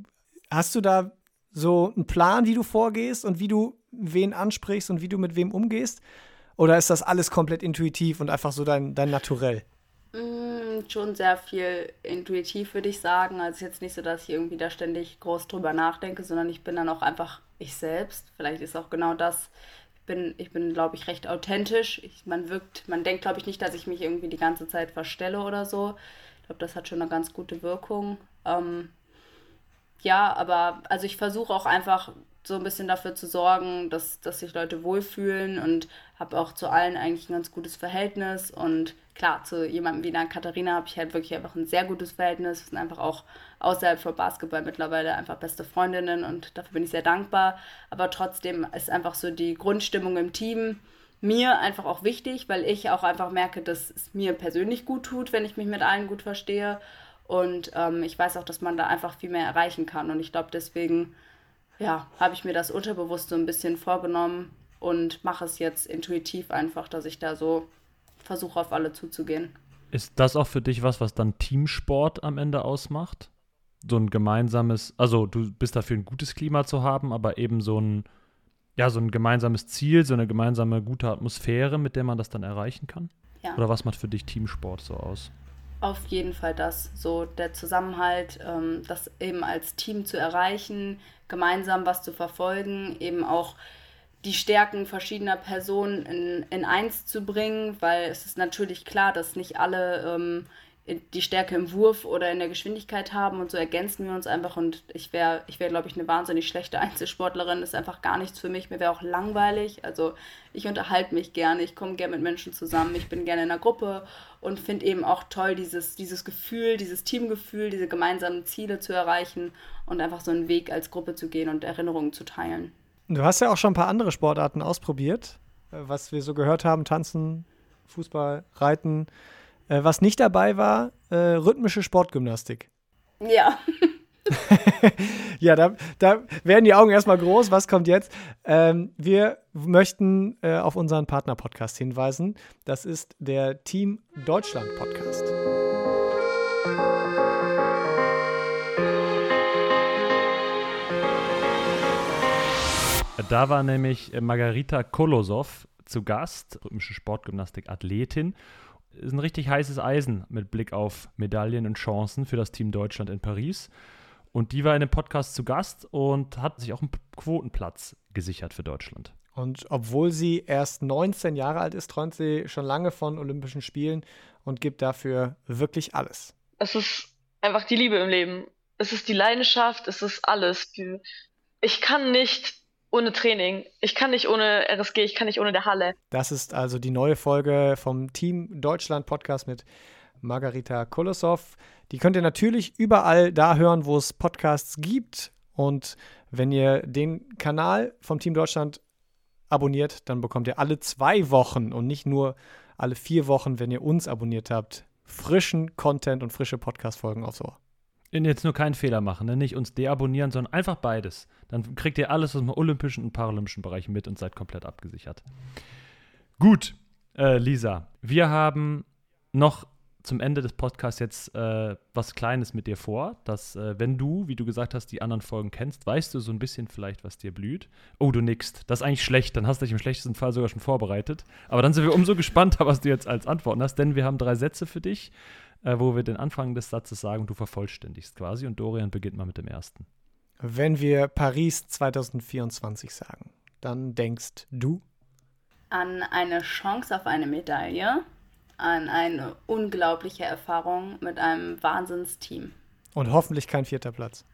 hast du da so einen Plan, wie du vorgehst und wie du wen ansprichst und wie du mit wem umgehst? Oder ist das alles komplett intuitiv und einfach so dein, dein Naturell? Mm, schon sehr viel intuitiv, würde ich sagen. Also es ist jetzt nicht so, dass ich irgendwie da ständig groß drüber nachdenke, sondern ich bin dann auch einfach ich selbst. Vielleicht ist auch genau das bin, ich bin, glaube ich, recht authentisch. Ich, man wirkt, man denkt, glaube ich, nicht, dass ich mich irgendwie die ganze Zeit verstelle oder so. Ich glaube, das hat schon eine ganz gute Wirkung. Ähm, ja, aber also ich versuche auch einfach so ein bisschen dafür zu sorgen, dass, dass sich Leute wohlfühlen und habe auch zu allen eigentlich ein ganz gutes Verhältnis. Und klar, zu jemandem wie einer Katharina habe ich halt wirklich einfach ein sehr gutes Verhältnis. Wir sind einfach auch außerhalb von Basketball mittlerweile einfach beste Freundinnen und dafür bin ich sehr dankbar. Aber trotzdem ist einfach so die Grundstimmung im Team mir einfach auch wichtig, weil ich auch einfach merke, dass es mir persönlich gut tut, wenn ich mich mit allen gut verstehe. Und ähm, ich weiß auch, dass man da einfach viel mehr erreichen kann. Und ich glaube, deswegen ja, habe ich mir das unterbewusst so ein bisschen vorgenommen und mache es jetzt intuitiv einfach, dass ich da so versuche, auf alle zuzugehen. Ist das auch für dich was, was dann Teamsport am Ende ausmacht? So ein gemeinsames, also du bist dafür ein gutes Klima zu haben, aber eben so ein, ja, so ein gemeinsames Ziel, so eine gemeinsame gute Atmosphäre, mit der man das dann erreichen kann? Ja. Oder was macht für dich Teamsport so aus? Auf jeden Fall das, so der Zusammenhalt, ähm, das eben als Team zu erreichen, gemeinsam was zu verfolgen, eben auch die Stärken verschiedener Personen in, in eins zu bringen, weil es ist natürlich klar, dass nicht alle ähm, die Stärke im Wurf oder in der Geschwindigkeit haben und so ergänzen wir uns einfach und ich wäre, ich wäre, glaube ich, eine wahnsinnig schlechte Einzelsportlerin. Das ist einfach gar nichts für mich. Mir wäre auch langweilig. Also ich unterhalte mich gerne, ich komme gerne mit Menschen zusammen, ich bin gerne in einer Gruppe und finde eben auch toll, dieses, dieses Gefühl, dieses Teamgefühl, diese gemeinsamen Ziele zu erreichen und einfach so einen Weg als Gruppe zu gehen und Erinnerungen zu teilen. Du hast ja auch schon ein paar andere Sportarten ausprobiert, äh, was wir so gehört haben: Tanzen, Fußball, Reiten. Äh, was nicht dabei war, äh, rhythmische Sportgymnastik. Ja. ja, da, da werden die Augen erstmal groß. Was kommt jetzt? Ähm, wir möchten äh, auf unseren Partner-Podcast hinweisen. Das ist der Team Deutschland Podcast. Da war nämlich Margarita Kolosow zu Gast, rhythmische Sportgymnastik-Athletin ist ein richtig heißes Eisen mit Blick auf Medaillen und Chancen für das Team Deutschland in Paris. Und die war in dem Podcast zu Gast und hat sich auch einen Quotenplatz gesichert für Deutschland. Und obwohl sie erst 19 Jahre alt ist, träumt sie schon lange von Olympischen Spielen und gibt dafür wirklich alles. Es ist einfach die Liebe im Leben. Es ist die Leidenschaft, es ist alles. Ich kann nicht ohne Training. Ich kann nicht ohne RSG, ich kann nicht ohne der Halle. Das ist also die neue Folge vom Team Deutschland Podcast mit Margarita Kolosow. Die könnt ihr natürlich überall da hören, wo es Podcasts gibt. Und wenn ihr den Kanal vom Team Deutschland abonniert, dann bekommt ihr alle zwei Wochen und nicht nur alle vier Wochen, wenn ihr uns abonniert habt, frischen Content und frische Podcast-Folgen aufs Ohr. Jetzt nur keinen Fehler machen, ne? nicht uns deabonnieren, sondern einfach beides. Dann kriegt ihr alles aus dem olympischen und paralympischen Bereich mit und seid komplett abgesichert. Gut, äh, Lisa, wir haben noch zum Ende des Podcasts jetzt äh, was Kleines mit dir vor, dass äh, wenn du, wie du gesagt hast, die anderen Folgen kennst, weißt du so ein bisschen vielleicht, was dir blüht. Oh, du nickst. Das ist eigentlich schlecht. Dann hast du dich im schlechtesten Fall sogar schon vorbereitet. Aber dann sind wir umso gespannter, was du jetzt als Antworten hast, denn wir haben drei Sätze für dich äh, wo wir den Anfang des Satzes sagen und du vervollständigst quasi. Und Dorian beginnt mal mit dem ersten. Wenn wir Paris 2024 sagen, dann denkst du? An eine Chance auf eine Medaille, an eine unglaubliche Erfahrung mit einem Wahnsinnsteam. Und hoffentlich kein vierter Platz.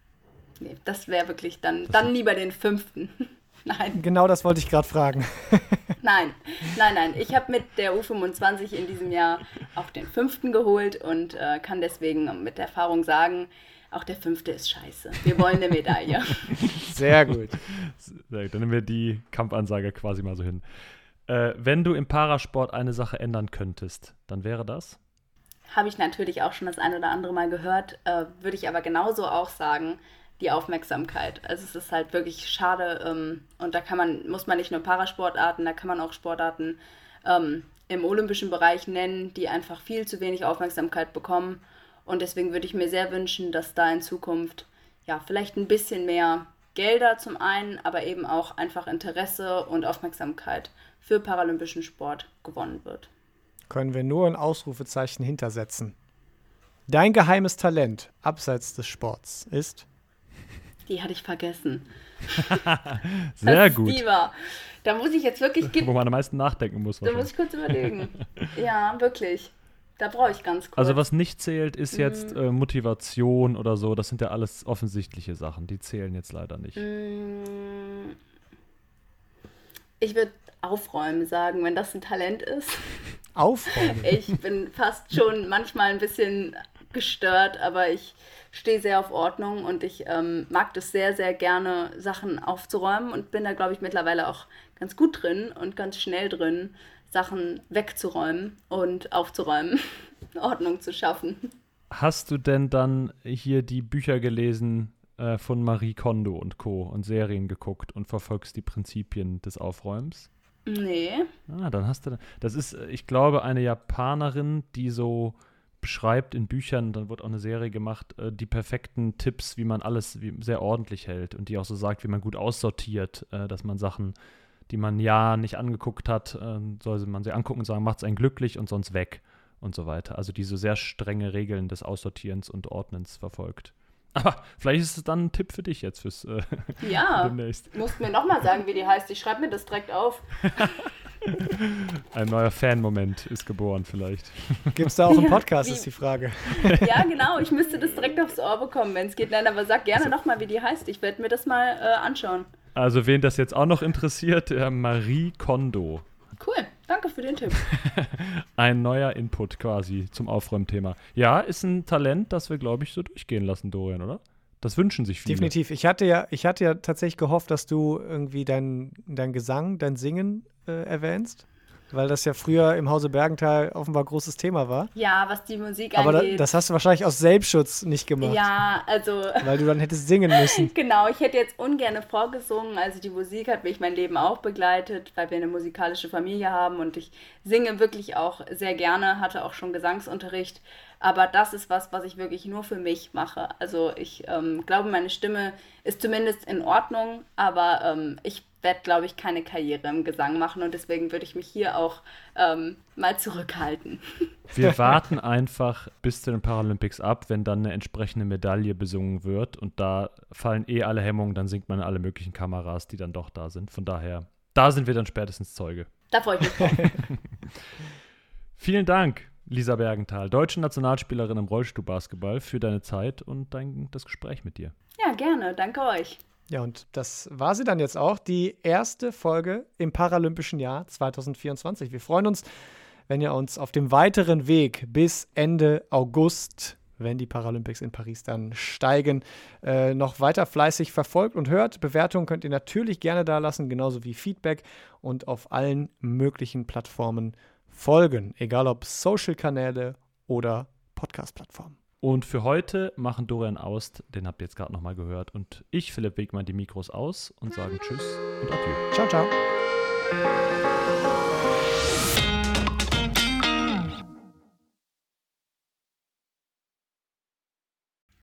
Nee, das wäre wirklich dann, dann lieber den fünften. Nein. Genau das wollte ich gerade fragen. nein, nein, nein. Ich habe mit der U25 in diesem Jahr auch den fünften geholt und äh, kann deswegen mit Erfahrung sagen, auch der fünfte ist scheiße. Wir wollen eine Medaille. Sehr gut. Sehr gut. Dann nehmen wir die Kampfansage quasi mal so hin. Äh, wenn du im Parasport eine Sache ändern könntest, dann wäre das? Habe ich natürlich auch schon das ein oder andere Mal gehört, äh, würde ich aber genauso auch sagen, die Aufmerksamkeit. Also es ist halt wirklich schade ähm, und da kann man, muss man nicht nur Parasportarten, da kann man auch Sportarten ähm, im olympischen Bereich nennen, die einfach viel zu wenig Aufmerksamkeit bekommen. Und deswegen würde ich mir sehr wünschen, dass da in Zukunft ja vielleicht ein bisschen mehr Gelder zum einen, aber eben auch einfach Interesse und Aufmerksamkeit für paralympischen Sport gewonnen wird. Können wir nur ein Ausrufezeichen hintersetzen. Dein geheimes Talent abseits des Sports ist? die hatte ich vergessen. Sehr das gut. Die war. Da muss ich jetzt wirklich. Wo man am meisten nachdenken muss. Da muss ich kurz überlegen. ja, wirklich. Da brauche ich ganz kurz. Also was nicht zählt, ist jetzt mm. äh, Motivation oder so. Das sind ja alles offensichtliche Sachen. Die zählen jetzt leider nicht. Mm. Ich würde aufräumen sagen, wenn das ein Talent ist. Aufräumen? Ich bin fast schon manchmal ein bisschen gestört, aber ich stehe sehr auf Ordnung und ich ähm, mag das sehr, sehr gerne, Sachen aufzuräumen und bin da, glaube ich, mittlerweile auch ganz gut drin und ganz schnell drin, Sachen wegzuräumen und aufzuräumen, Ordnung zu schaffen. Hast du denn dann hier die Bücher gelesen äh, von Marie Kondo und Co. und Serien geguckt und verfolgst die Prinzipien des Aufräumens? Nee. Ah, dann hast du. Das ist, ich glaube, eine Japanerin, die so beschreibt in Büchern, dann wird auch eine Serie gemacht, äh, die perfekten Tipps, wie man alles wie, sehr ordentlich hält und die auch so sagt, wie man gut aussortiert, äh, dass man Sachen, die man ja nicht angeguckt hat, äh, soll man sie angucken und sagen, macht es einen glücklich und sonst weg und so weiter. Also die so sehr strenge Regeln des Aussortierens und Ordnens verfolgt. Aber vielleicht ist es dann ein Tipp für dich jetzt fürs äh, Ja, demnächst. musst mir nochmal sagen, wie die heißt. Ich schreibe mir das direkt auf. Ein neuer Fan-Moment ist geboren vielleicht. Gibt es da auch einen Ja, Podcast, wie- ist die Frage. Ja, genau. Ich müsste das direkt aufs Ohr bekommen, wenn es geht. Nein, aber sag gerne nochmal, wie die heißt. Ich werde mir das mal äh, anschauen. Also wen das jetzt auch noch interessiert, äh, Marie Kondo. Cool. Danke für den Tipp. Ein neuer Input quasi zum Aufräumthema. Ja, ist ein Talent, das wir, glaube ich, so durchgehen lassen, Dorian, oder? Das wünschen sich viele. Definitiv. Ich hatte ja, ich hatte ja tatsächlich gehofft, dass du irgendwie dein, dein Gesang, dein Singen äh, erwähnst, weil das ja früher im Hause Bergenthal offenbar großes Thema war. Ja, was die Musik Aber angeht. das hast du wahrscheinlich aus Selbstschutz nicht gemacht, ja, also weil du dann hättest singen müssen. Genau, ich hätte jetzt ungern vorgesungen. Also die Musik hat mich mein Leben auch begleitet, weil wir eine musikalische Familie haben und ich singe wirklich auch sehr gerne, hatte auch schon Gesangsunterricht. Aber das ist was, was ich wirklich nur für mich mache. Also ich ähm, glaube, meine Stimme ist zumindest in Ordnung, aber ähm, ich werde, glaube ich, keine Karriere im Gesang machen und deswegen würde ich mich hier auch ähm, mal zurückhalten. Wir warten einfach bis zu den Paralympics ab, wenn dann eine entsprechende Medaille besungen wird. Und da fallen eh alle Hemmungen, dann singt man alle möglichen Kameras, die dann doch da sind. Von daher, da sind wir dann spätestens Zeuge. Da freue ich mich drauf. Vielen Dank, Lisa Bergenthal, deutsche Nationalspielerin im Rollstuhlbasketball, für deine Zeit und dein, das Gespräch mit dir. Ja, gerne. Danke euch. Ja, und das war sie dann jetzt auch, die erste Folge im Paralympischen Jahr 2024. Wir freuen uns, wenn ihr uns auf dem weiteren Weg bis Ende August, wenn die Paralympics in Paris dann steigen, äh, noch weiter fleißig verfolgt und hört. Bewertungen könnt ihr natürlich gerne da lassen, genauso wie Feedback und auf allen möglichen Plattformen folgen, egal ob Social-Kanäle oder Podcast-Plattformen. Und für heute machen Dorian Aust, den habt ihr jetzt gerade nochmal gehört, und ich, Philipp Wegmann, die Mikros aus und sagen Tschüss und Adieu. Ciao, ciao.